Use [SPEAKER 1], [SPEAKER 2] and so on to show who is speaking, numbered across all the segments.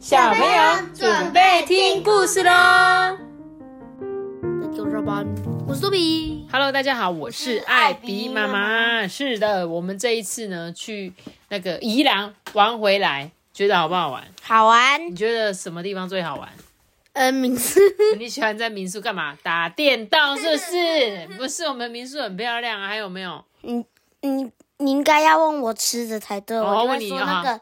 [SPEAKER 1] 小朋友准备听故事喽！
[SPEAKER 2] 给我上班，我是多比。
[SPEAKER 1] Hello，大家好，我是艾比妈妈。是的，我们这一次呢去那个宜兰玩回来，觉得好不好玩？
[SPEAKER 2] 好玩。
[SPEAKER 1] 你觉得什么地方最好玩？
[SPEAKER 2] 呃，民宿
[SPEAKER 1] 你喜欢在民宿干嘛？打电动是不是？不是，我们民宿很漂亮啊，还有没有？
[SPEAKER 2] 你你你应该要问我吃的才对，
[SPEAKER 1] 哦
[SPEAKER 2] 我
[SPEAKER 1] 问你
[SPEAKER 2] 那个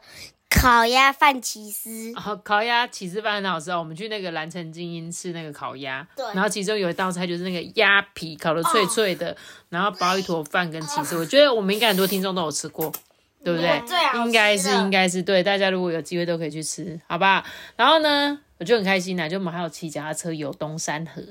[SPEAKER 2] 烤鸭饭起司。
[SPEAKER 1] 然后烤鸭起司饭很好吃哦，我们去那个蓝城精英吃那个烤鸭，
[SPEAKER 2] 对
[SPEAKER 1] 然后其中有一道菜就是那个鸭皮烤的脆脆的，然后包一坨饭跟起司，我觉得我们应该很多听众都有吃过，对不对
[SPEAKER 2] 对最好吃？了
[SPEAKER 1] 应该是应该是对，大家如果有机会都可以去吃，好不好？然后呢，我就很开心啦、就我们还有骑脚踏车游东山河，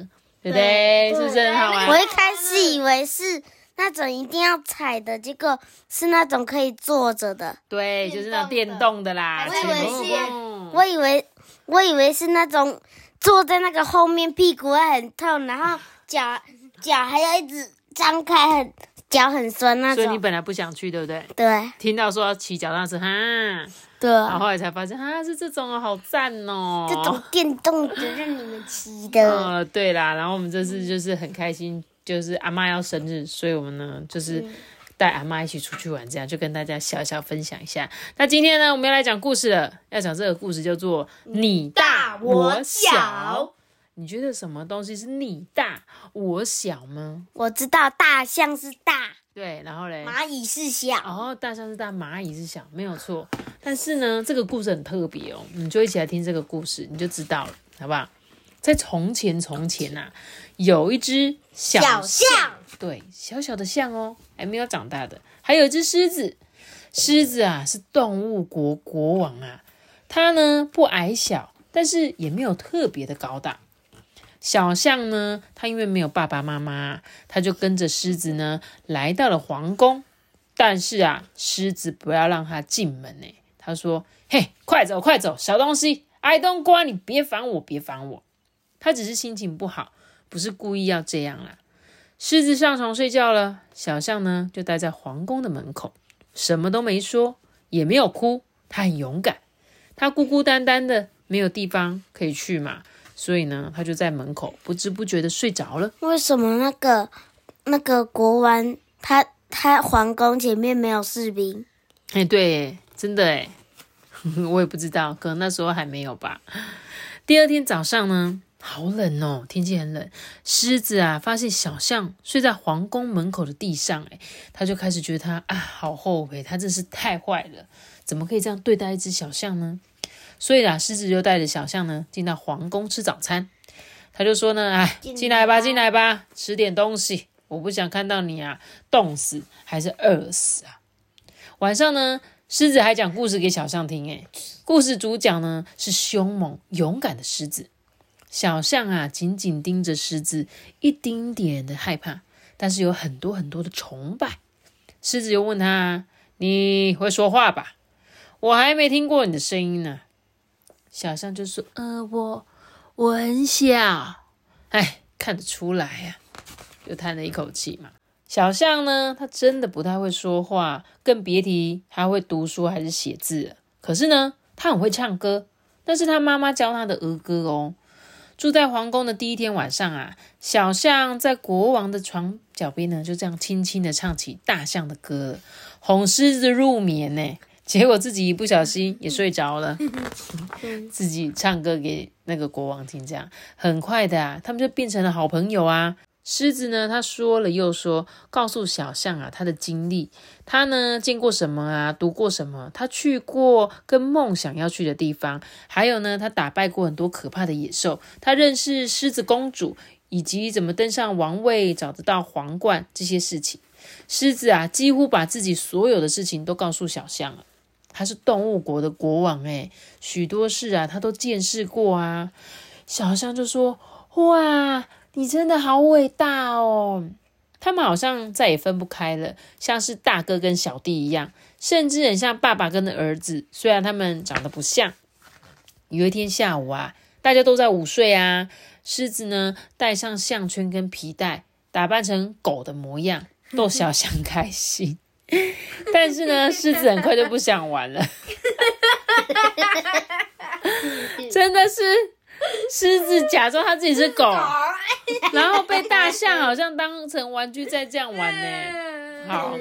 [SPEAKER 1] 对不对？是不是很好玩？
[SPEAKER 2] 我一开始以为是那种一定要踩的，结果是那种可以坐着的。
[SPEAKER 1] 对，就是那种电动的啦，
[SPEAKER 2] 我以为是
[SPEAKER 1] 嗯
[SPEAKER 2] 我以为我以为是那种坐在那个后面屁股会很痛，然后脚脚还要一直张开，很脚很酸那
[SPEAKER 1] 所以你。本来不想去，对不对？
[SPEAKER 2] 对
[SPEAKER 1] 听到说要骑脚踏车，哈。
[SPEAKER 2] 对，
[SPEAKER 1] 然后后来才发现啊，是这种哦，好赞哦！
[SPEAKER 2] 这种电动的让你们骑的。
[SPEAKER 1] 呃，对啦，然后我们这次就是很开心，就是阿妈要生日，所以我们呢就是带阿妈一起出去玩，这样就跟大家小小分享一下。那今天呢，我们要来讲故事了，要讲这个故事叫做“你大我小”。你觉得什么东西是你大我小吗？
[SPEAKER 2] 我知道大象是大，
[SPEAKER 1] 对，然后嘞，
[SPEAKER 2] 蚂蚁是小。
[SPEAKER 1] 哦，大象是大，蚂蚁是小，没有错。但是呢，这个故事很特别哦，你就一起来听这个故事，你就知道了，好不好？在从前，从前呐、有一只小
[SPEAKER 2] 小象
[SPEAKER 1] 对，小小的象哦，还没有长大的，还有一只狮子。狮子啊，是动物国国王啊，它呢不矮小，但是也没有特别的高大。小象呢，它因为没有爸爸妈妈，它就跟着狮子呢来到了皇宫。但是啊，狮子不要让它进门呢。他说：“嘿，快走快走，小东西，I don't 你，别烦我，别烦我。”他只是心情不好，不是故意要这样啦。狮子上床睡觉了，小象呢就待在皇宫的门口，什么都没说，也没有哭。他很勇敢，他孤孤单单的，没有地方可以去嘛，所以呢，他就在门口不知不觉的睡着了。
[SPEAKER 2] 为什么那个那个国王他他皇宫前面没有士兵？
[SPEAKER 1] 哎，对耶，真的哎，我也不知道，可能那时候还没有吧。第二天早上呢，好冷哦，天气很冷。狮子啊，发现小象睡在皇宫门口的地上，哎，他就开始觉得他啊，好后悔，他真是太坏了，怎么可以这样对待一只小象呢？所以啊，狮子就带着小象呢进到皇宫吃早餐。他就说呢，哎，进来吧，进来吧，吃点东西。我不想看到你啊，冻死还是饿死啊。晚上呢，狮子还讲故事给小象听。哎，故事主角呢是凶猛勇敢的狮子。小象啊，紧紧盯着狮子，一丁点的害怕，但是有很多很多的崇拜。狮子又问他：“你会说话吧？我还没听过你的声音呢。”小象就说：“呃，我我很小，哎，看得出来呀、就叹了一口气嘛。小象呢，它真的不太会说话，更别提它会读书还是写字。可是呢，它很会唱歌，那是它妈妈教它的儿歌哦。住在皇宫的第一天晚上啊，小象在国王的床脚边呢，就这样轻轻的唱起大象的歌，哄狮子入眠呢。结果自己一不小心也睡着了，自己唱歌给那个国王听，这样很快的啊，他们就变成了好朋友啊。狮子呢，他说了又说，告诉小象啊他的经历，他呢见过什么啊，读过什么，他去过跟梦想要去的地方，还有呢，他打败过很多可怕的野兽，他认识狮子公主，以及怎么登上王位，找得到皇冠这些事情。狮子啊，几乎把自己所有的事情都告诉小象了。他是动物国的国王，诶，许多事啊，他都见识过啊。小象就说：“哇！”你真的好伟大哦！他们好像再也分不开了，像是大哥跟小弟一样，甚至很像爸爸跟儿子。虽然他们长得不像。有一天下午啊，大家都在午睡啊，狮子呢戴上项圈跟皮带，打扮成狗的模样，逗小象开心。但是呢，狮子很快就不想玩了。真的是狮子假装他自己是狗，然后被大象好像当成玩具在这样玩呢。好，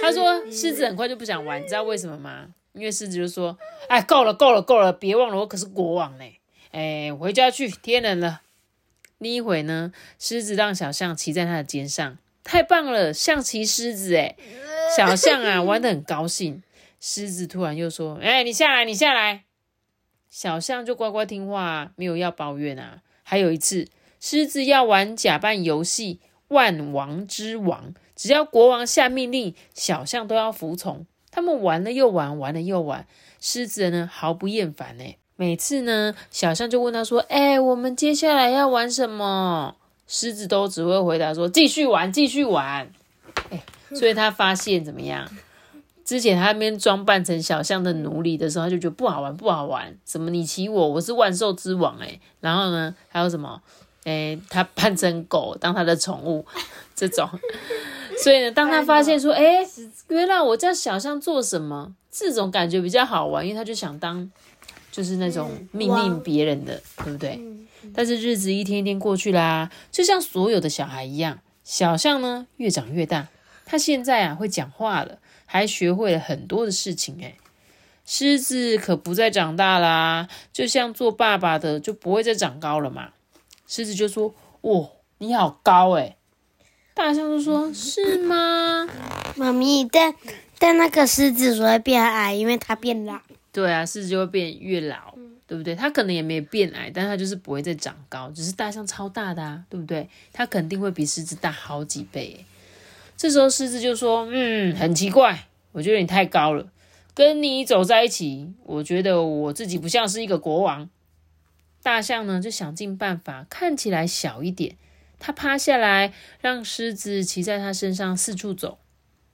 [SPEAKER 1] 他说狮子很快就不想玩，你知道为什么吗？因为狮子就说：“哎，够了，够了，够了，别忘了我可是国王呢。哎，回家去，天冷了。”另一回呢，狮子让小象骑在他的肩上，太棒了，象骑狮子哎！小象啊玩的很高兴。狮子突然又说：“哎，你下来，你下来。”小象就乖乖听话，没有要抱怨啊。还有一次，狮子要玩假扮游戏“万王之王”，只要国王下命令，小象都要服从。他们玩了又玩，玩了又玩，狮子呢毫不厌烦呢。每次呢，小象就问他说：“哎，我们接下来要玩什么？”狮子都只会回答说：“继续玩，继续玩。”哎，所以他发现怎么样？之前他那边装扮成小象的奴隶的时候，他就觉得不好玩，不好玩。什么你骑我，我是万兽之王诶然后呢，还有什么？诶，他扮成狗当他的宠物，这种。所以呢，当他发现说，诶，原来我在小象做什么？这种感觉比较好玩，因为他就想当，就是那种命令别人的，对不对？但是日子一天一天过去啦，就像所有的小孩一样，小象呢越长越大，他现在啊会讲话了。还学会了很多的事情诶狮子可不再长大啦，就像做爸爸的就不会再长高了嘛。狮子就说：“哇，你好高诶大象就说：“是吗？”
[SPEAKER 2] 妈咪，但但那个狮子会变矮，因为它变老。
[SPEAKER 1] 对啊，狮子就会变越老，对不对？它可能也没变矮，但它就是不会再长高，只是大象超大的啊，对不对？它肯定会比狮子大好几倍。这时候狮子就说：“嗯，很奇怪，我觉得你太高了，跟你走在一起，我觉得我自己不像是一个国王。”大象呢就想尽办法看起来小一点，它趴下来让狮子骑在它身上四处走。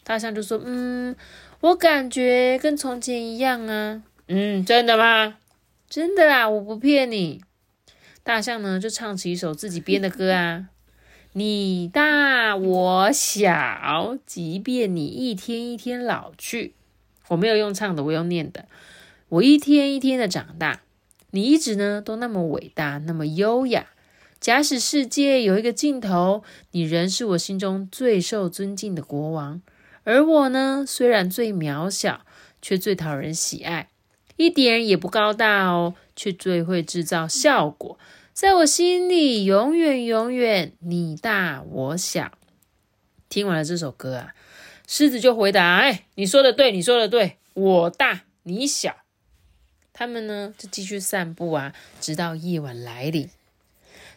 [SPEAKER 1] 大象就说：“嗯，我感觉跟从前一样啊。”“嗯，真的吗？”“真的啦，我不骗你。”大象呢就唱起一首自己编的歌啊。你大我小，即便你一天一天老去，我没有用唱的，我用念的。我一天一天的长大，你一直呢都那么伟大，那么优雅。假使世界有一个尽头，你仍是我心中最受尊敬的国王。而我呢，虽然最渺小，却最讨人喜爱，一点也不高大哦，却最会制造效果。在我心里，永远永远，你大我小。听完了这首歌啊，狮子就回答：“哎，你说的对，你说的对，我大你小。”他们呢就继续散步啊，直到夜晚来临。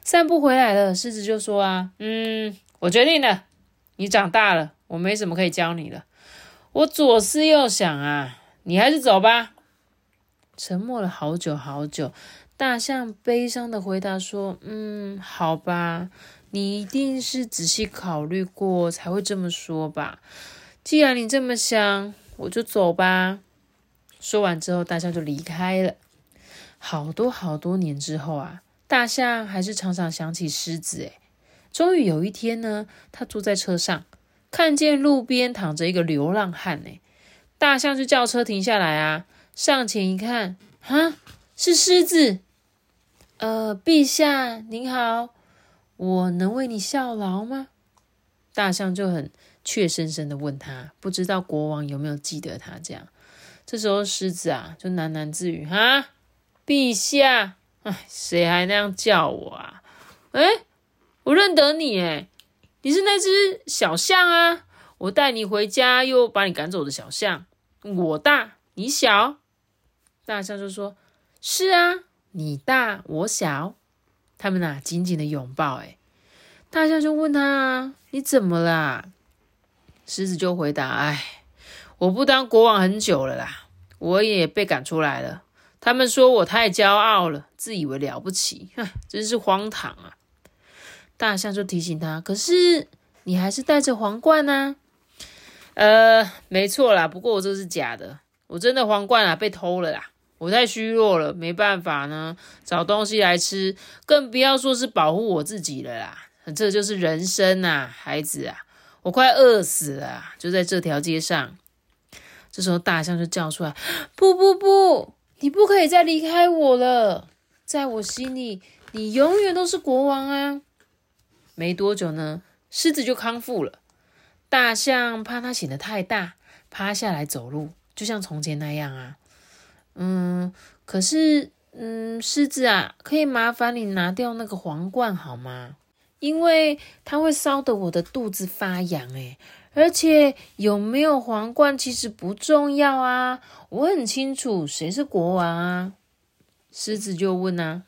[SPEAKER 1] 散步回来了，狮子就说：“啊，嗯，我决定了，你长大了，我没什么可以教你了。我左思右想啊，你还是走吧。”沉默了好久好久。大象悲伤的回答说：“嗯，好吧，你一定是仔细考虑过才会这么说吧。既然你这么想，我就走吧。”说完之后，大象就离开了。好多好多年之后啊，大象还是常常想起狮子。诶终于有一天呢，他坐在车上，看见路边躺着一个流浪汉。诶大象就叫车停下来啊，上前一看，哈。是狮子，呃，陛下您好，我能为你效劳吗？大象就很怯生生的问他，不知道国王有没有记得他这样。这时候狮子啊，就喃喃自语：“哈，陛下，哎，谁还那样叫我啊？哎，我认得你，哎，你是那只小象啊，我带你回家又把你赶走的小象。我大你小，大象就说。”是啊，你大我小，他们呐紧紧的拥抱。哎，大象就问他：“你怎么啦？”狮子就回答：“哎，我不当国王很久了啦，我也被赶出来了。他们说我太骄傲了，自以为了不起，哼，真是荒唐啊！”大象就提醒他：“可是你还是戴着皇冠呢。”呃，没错啦，不过我这是假的，我真的皇冠啊被偷了啦。我太虚弱了，没办法呢，找东西来吃，更不要说是保护我自己了啦。这就是人生啊，孩子啊，我快饿死了，就在这条街上。这时候大象就叫出来：“不不不，你不可以再离开我了，在我心里，你永远都是国王啊！没多久呢，狮子就康复了。大象怕它显得太大，趴下来走路，就像从前那样啊。嗯，可是，嗯，狮子啊，可以麻烦你拿掉那个皇冠好吗？因为它会烧得我的肚子发痒诶，而且有没有皇冠其实不重要啊，我很清楚谁是国王啊。狮子就问啊：“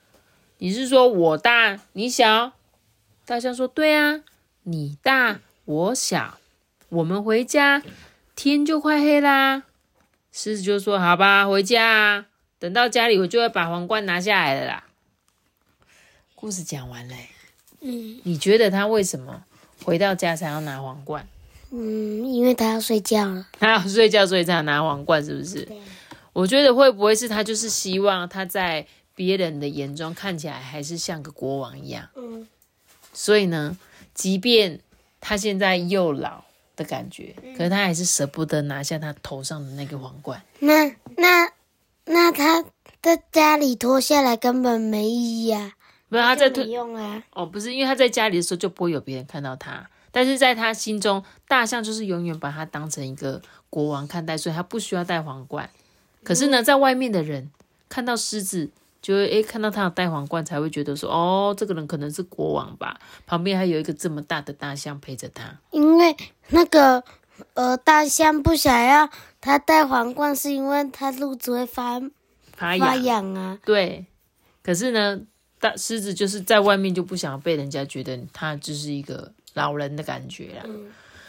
[SPEAKER 1] 你是说我大你小？”大象说：“对啊，你大我小，我们回家，天就快黑啦。”狮子就说：“好吧，回家啊，等到家里我就会把皇冠拿下来了啦。”故事讲完了，
[SPEAKER 2] 嗯
[SPEAKER 1] 你觉得他为什么回到家才要拿皇冠？
[SPEAKER 2] 嗯，因为他要睡觉了。
[SPEAKER 1] 他要睡觉，所以才要拿皇冠，是不是？我觉得会不会是他就是希望他在别人的眼中看起来还是像个国王一样？
[SPEAKER 2] 嗯
[SPEAKER 1] 所以呢，即便他现在又老的感觉，可是他还是舍不得拿下他头上的那个皇冠。
[SPEAKER 2] 那那那他在家里脱下来根本没意义啊，
[SPEAKER 1] 不是他在
[SPEAKER 2] 就没
[SPEAKER 1] 推
[SPEAKER 2] 用啊。
[SPEAKER 1] 哦，不是因为他在家里的时候就不会有别人看到他，但是在他心中，大象就是永远把他当成一个国王看待，所以他不需要戴皇冠。可是呢，在外面的人看到狮子，就会诶看到他有戴皇冠，才会觉得说，哦，这个人可能是国王吧。旁边还有一个这么大的大象陪着他。
[SPEAKER 2] 因为那个呃大象不想要他戴皇冠，是因为他肚子会发
[SPEAKER 1] 发痒
[SPEAKER 2] 啊。
[SPEAKER 1] 对。可是呢，大狮子就是在外面就不想被人家觉得他就是一个老人的感觉啦。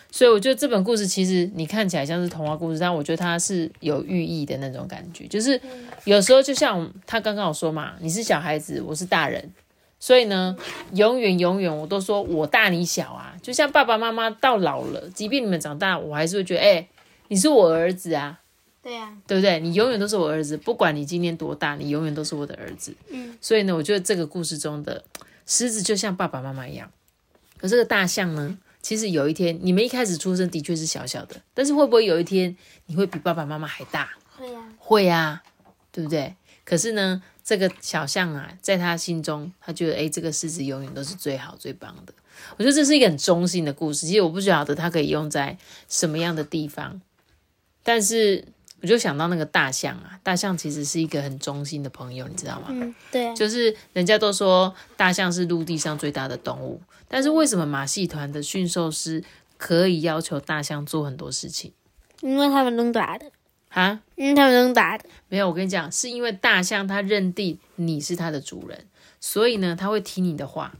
[SPEAKER 1] 所以我觉得这本故事其实你看起来像是童话故事，但我觉得它是有寓意的那种感觉。就是有时候就像他刚刚有说嘛，你是小孩子，我是大人，所以呢，永远永远我都说我大你小啊。就像爸爸妈妈到老了，即便你们长大，我还是会觉得，哎、你是我儿子啊。
[SPEAKER 2] 对啊，
[SPEAKER 1] 对不对？你永远都是我儿子，不管你今年多大，你永远都是我的儿子。
[SPEAKER 2] 嗯，
[SPEAKER 1] 所以呢，我觉得这个故事中的狮子就像爸爸妈妈一样，可这个大象呢，其实有一天你们一开始出生的确是小小的，但是会不会有一天你会比爸爸妈妈还大？
[SPEAKER 2] 会啊。
[SPEAKER 1] 会啊，对不对？可是呢，这个小象啊，在他心中，他觉得，诶，这个狮子永远都是最好最棒的。我觉得这是一个很中性的故事。其实我不晓得它可以用在什么样的地方，但是我就想到那个大象啊，大象其实是一个很忠心的朋友，你知道吗？
[SPEAKER 2] 嗯，对啊。
[SPEAKER 1] 就是人家都说大象是陆地上最大的动物，但是为什么马戏团的驯兽师可以要求大象做很多事情
[SPEAKER 2] 因为他们能打的，
[SPEAKER 1] 啊？
[SPEAKER 2] 因为他们能打的。
[SPEAKER 1] 没有，我跟你讲，是因为大象它认定你是它的主人，所以呢，它会听你的话。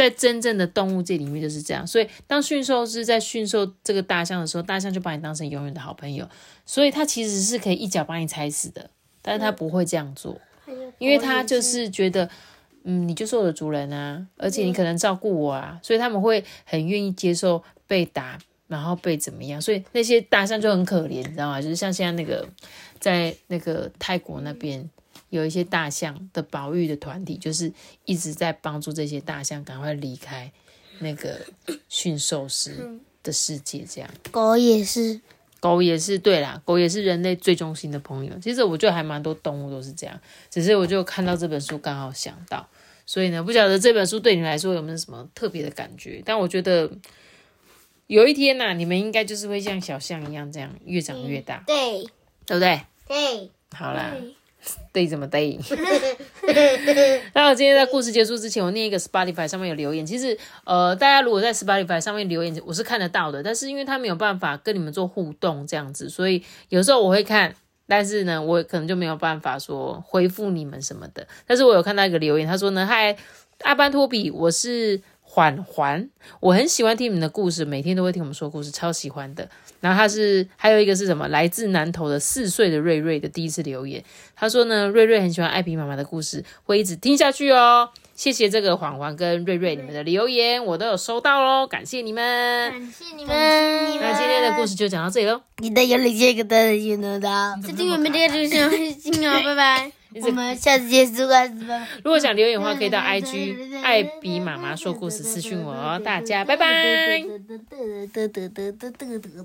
[SPEAKER 1] 在真正的动物界里面就是这样，所以当驯兽师在驯兽这个大象的时候，大象就把你当成永远的好朋友，所以它其实是可以一脚把你踩死的，但是它不会这样做，因为它就是觉得，嗯，你就是我的主人啊，而且你可能照顾我啊，所以他们会很愿意接受被打，然后被怎么样，所以那些大象就很可怜，你知道吗？就是像现在那个在那个泰国那边有一些大象的保育的团体，就是一直在帮助这些大象赶快离开那个驯兽师的世界，这样。
[SPEAKER 2] 狗也是，
[SPEAKER 1] 狗也是对啦，狗也是人类最忠心的朋友。其实我觉得还蛮多动物都是这样，只是我就看到这本书刚好想到，所以呢，不晓得这本书对你们来说有没有什么特别的感觉？但我觉得有一天呐、你们应该就是会像小象一样这样越长越大，
[SPEAKER 2] 对
[SPEAKER 1] 对不对？
[SPEAKER 2] 对。
[SPEAKER 1] 好啦，对怎么对？那我今天在故事结束之前，我念一个 Spotify 上面有留言。其实，呃，大家如果在 Spotify 上面留言，我是看得到的，但是因为他没有办法跟你们做互动这样子，所以有时候我会看，但是呢，我可能就没有办法说回复你们什么的。但是我有看到一个留言，他说呢，嗨，阿班托比，我是缓缓，我很喜欢听你们的故事，每天都会听我们说故事，超喜欢的。然后他是还有一个是什么？来自南投的四岁的瑞瑞的第一次留言，他说呢，瑞瑞很喜欢艾比妈妈的故事，会一直听下去哦。谢谢这个缓缓跟瑞瑞你们的留言，我都有收到喽，感谢你们。
[SPEAKER 2] 感谢你们，
[SPEAKER 1] 那今天的故事就讲到这里喽，
[SPEAKER 2] 你的有理这个的运动到，这今晚没这个就行，行哦，拜拜。我们下次结束啊，拜拜。
[SPEAKER 1] 如果想留言的话，可以到 IG 艾比妈妈说故事私讯我哦，大家拜拜。